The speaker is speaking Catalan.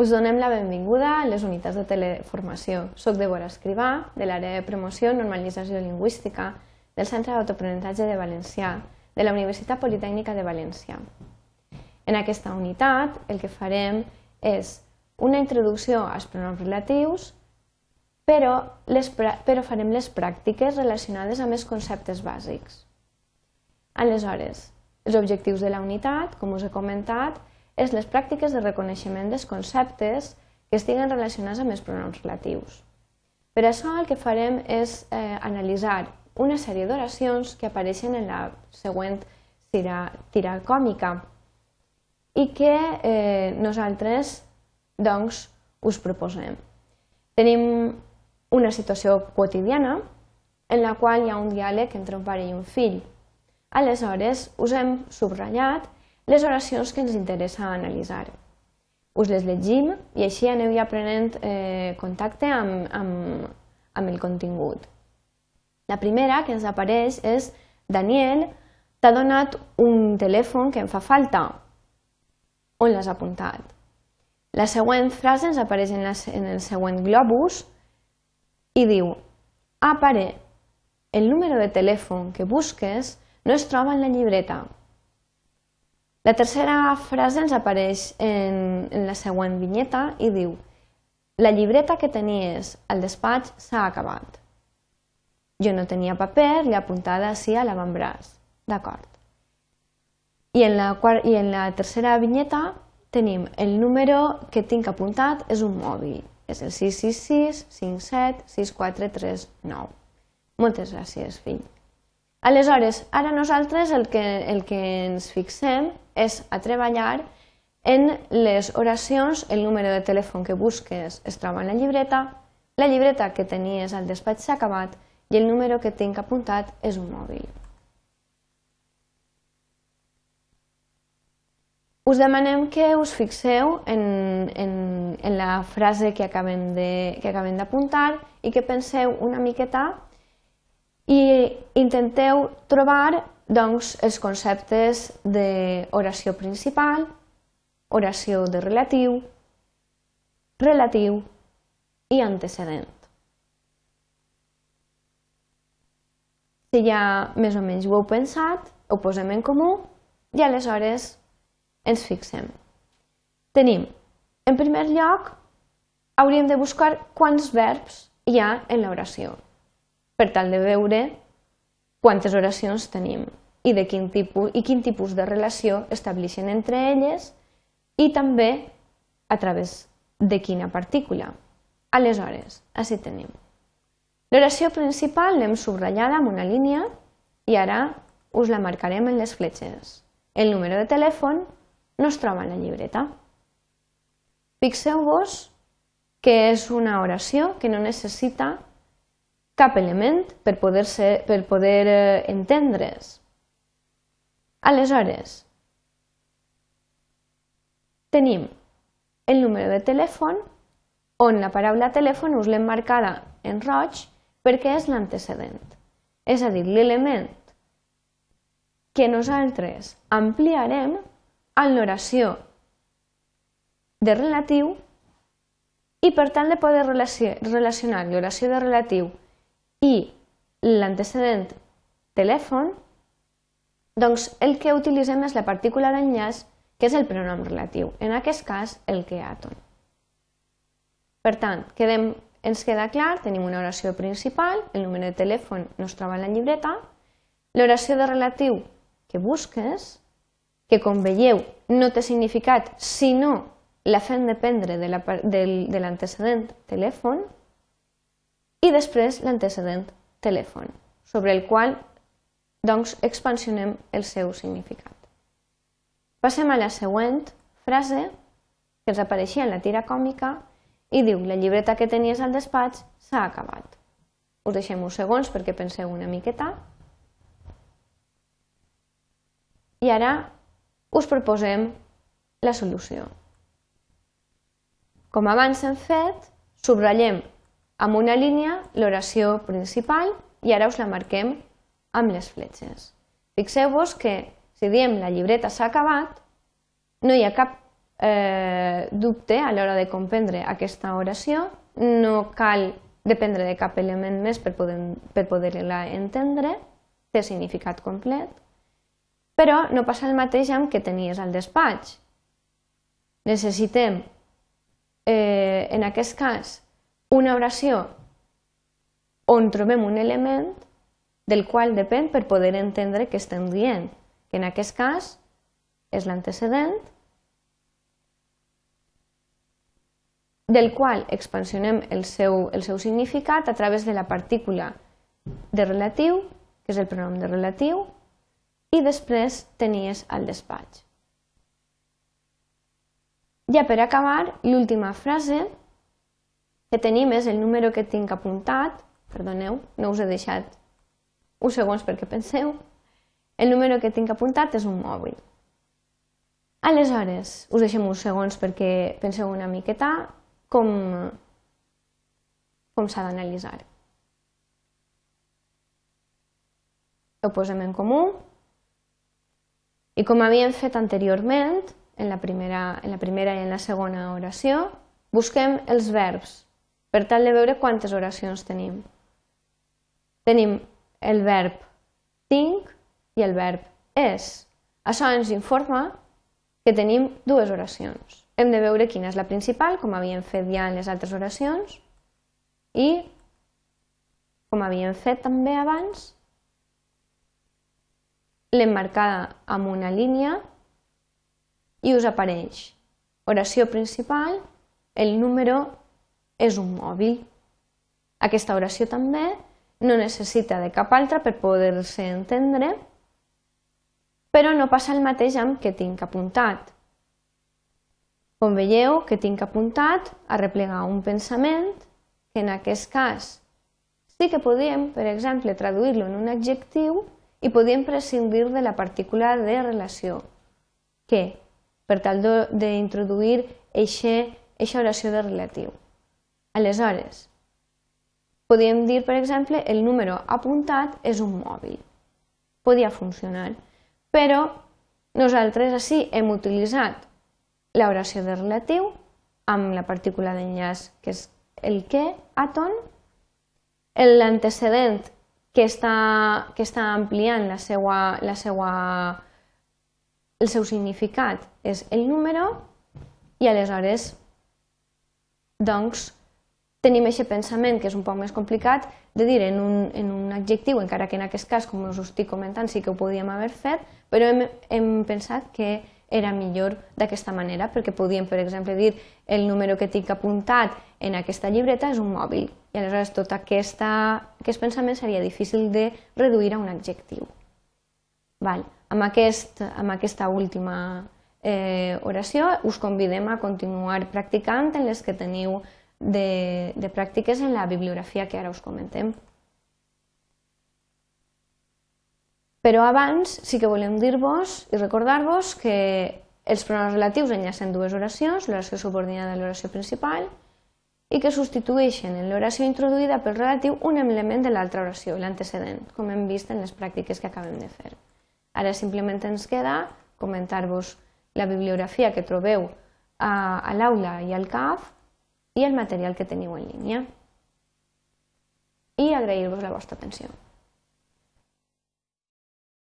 Us donem la benvinguda a les unitats de teleformació. Soc Débora Escrivà, de l'àrea de promoció i normalització lingüística del Centre d'Autoaprenentatge de Valencià, de la Universitat Politècnica de València. En aquesta unitat el que farem és una introducció als pronoms relatius, però, les, però farem les pràctiques relacionades amb els conceptes bàsics. Aleshores, els objectius de la unitat, com us he comentat, és les pràctiques de reconeixement dels conceptes que estiguen relacionats amb els pronoms relatius. Per això el que farem és eh, analitzar una sèrie d'oracions que apareixen en la següent tira, tira còmica i que eh, nosaltres doncs, us proposem. Tenim una situació quotidiana en la qual hi ha un diàleg entre un pare i un fill. Aleshores, us hem subratllat les oracions que ens interessa analitzar. Us les llegim i així aneu ja prenent eh, contacte amb, amb, amb el contingut. La primera que ens apareix és Daniel, t'ha donat un telèfon que em fa falta. On l'has apuntat? La següent frase ens apareix en, la, en el següent globus i diu Ah, pare, el número de telèfon que busques no es troba en la llibreta. La tercera frase ens apareix en, en la següent vinyeta i diu La llibreta que tenies al despatx s'ha acabat. Jo no tenia paper i apuntada així a l'avantbraç. D'acord. I, en la, I en la tercera vinyeta tenim el número que tinc apuntat és un mòbil. És el 666 57 6439. Moltes gràcies, fill. Aleshores, ara nosaltres el que, el que ens fixem és a treballar en les oracions, el número de telèfon que busques es troba en la llibreta, la llibreta que tenies al despatx s'ha acabat i el número que tinc apuntat és un mòbil. Us demanem que us fixeu en, en, en la frase que acabem d'apuntar i que penseu una miqueta i intenteu trobar doncs, els conceptes d'oració principal, oració de relatiu, relatiu i antecedent. Si ja més o menys ho heu pensat, ho posem en comú i aleshores ens fixem. Tenim, en primer lloc, hauríem de buscar quants verbs hi ha en l'oració per tal de veure quantes oracions tenim i, de quin tipus, i quin tipus de relació estableixen entre elles i també a través de quina partícula. Aleshores, així tenim. L'oració principal l'hem subratllada amb una línia i ara us la marcarem en les fletxes. El número de telèfon no es troba en la llibreta. Fixeu-vos que és una oració que no necessita cap element per poder, ser, per poder eh, entendre's. Aleshores, tenim el número de telèfon on la paraula telèfon us l'hem marcada en roig perquè és l'antecedent. És a dir, l'element que nosaltres ampliarem en l'oració de relatiu i per tant de poder relacionar l'oració de relatiu i l'antecedent telèfon, doncs el que utilitzem és la partícula d'enllaç, que és el pronom relatiu, en aquest cas el que àton. Per tant, quedem, ens queda clar, tenim una oració principal, el número de telèfon no es troba en la llibreta, l'oració de relatiu que busques, que com veieu no té significat, sinó la fem dependre de l'antecedent telèfon, i després l'antecedent telèfon, sobre el qual doncs, expansionem el seu significat. Passem a la següent frase que ens apareixia en la tira còmica i diu la llibreta que tenies al despatx s'ha acabat. Us deixem uns segons perquè penseu una miqueta. I ara us proposem la solució. Com abans hem fet, subratllem amb una línia l'oració principal i ara us la marquem amb les fletxes. Fixeu-vos que si diem la llibreta s'ha acabat, no hi ha cap eh, dubte a l'hora de comprendre aquesta oració, no cal dependre de cap element més per poder-la per poder entendre, té significat complet, però no passa el mateix amb que tenies al despatx. Necessitem, eh, en aquest cas, una oració on trobem un element del qual depèn per poder entendre què estem dient, que en aquest cas és l'antecedent, del qual expansionem el seu, el seu significat a través de la partícula de relatiu, que és el pronom de relatiu, i després tenies al despatx. Ja per acabar, l'última frase que tenim és el número que tinc apuntat, perdoneu, no us he deixat uns segons perquè penseu, el número que tinc apuntat és un mòbil. Aleshores, us deixem uns segons perquè penseu una miqueta com, com s'ha d'analitzar. Ho posem en comú i com havíem fet anteriorment, en la primera, en la primera i en la segona oració, busquem els verbs per tal de veure quantes oracions tenim. Tenim el verb tinc i el verb és. Això ens informa que tenim dues oracions. Hem de veure quina és la principal, com havíem fet ja en les altres oracions, i, com havíem fet també abans, l'emmarcada amb una línia i us apareix oració principal, el número és un mòbil. Aquesta oració també no necessita de cap altra per poder-se entendre però no passa el mateix amb que tinc apuntat. Com veieu, que tinc apuntat a replegar un pensament, que en aquest cas sí que podíem, per exemple, traduir-lo en un adjectiu i podíem prescindir de la partícula de relació, que, per tal d'introduir aquesta oració de relatiu. Aleshores, podíem dir, per exemple, el número apuntat és un mòbil. Podia funcionar però nosaltres així hem utilitzat l'oració de relatiu amb la partícula d'enllaç que és el que, àton, l'antecedent que està, que està ampliant la seva, la seva, el seu significat és el número i aleshores doncs, tenim aquest pensament, que és un poc més complicat, de dir en un, en un adjectiu, encara que en aquest cas, com us estic comentant, sí que ho podíem haver fet, però hem, hem pensat que era millor d'aquesta manera, perquè podíem, per exemple, dir el número que tinc apuntat en aquesta llibreta és un mòbil, i aleshores tot aquesta, aquest pensament seria difícil de reduir a un adjectiu. Val. Amb, aquest, amb aquesta última eh, oració us convidem a continuar practicant en les que teniu de, de pràctiques en la bibliografia que ara us comentem. Però abans sí que volem dir-vos i recordar-vos que els pronoms relatius enllacen dues oracions, l'oració subordinada i l'oració principal, i que substitueixen en l'oració introduïda pel relatiu un element de l'altra oració, l'antecedent, com hem vist en les pràctiques que acabem de fer. Ara simplement ens queda comentar-vos la bibliografia que trobeu a, a l'aula i al CAF i el material que teniu en línia. I agrair-vos la vostra atenció.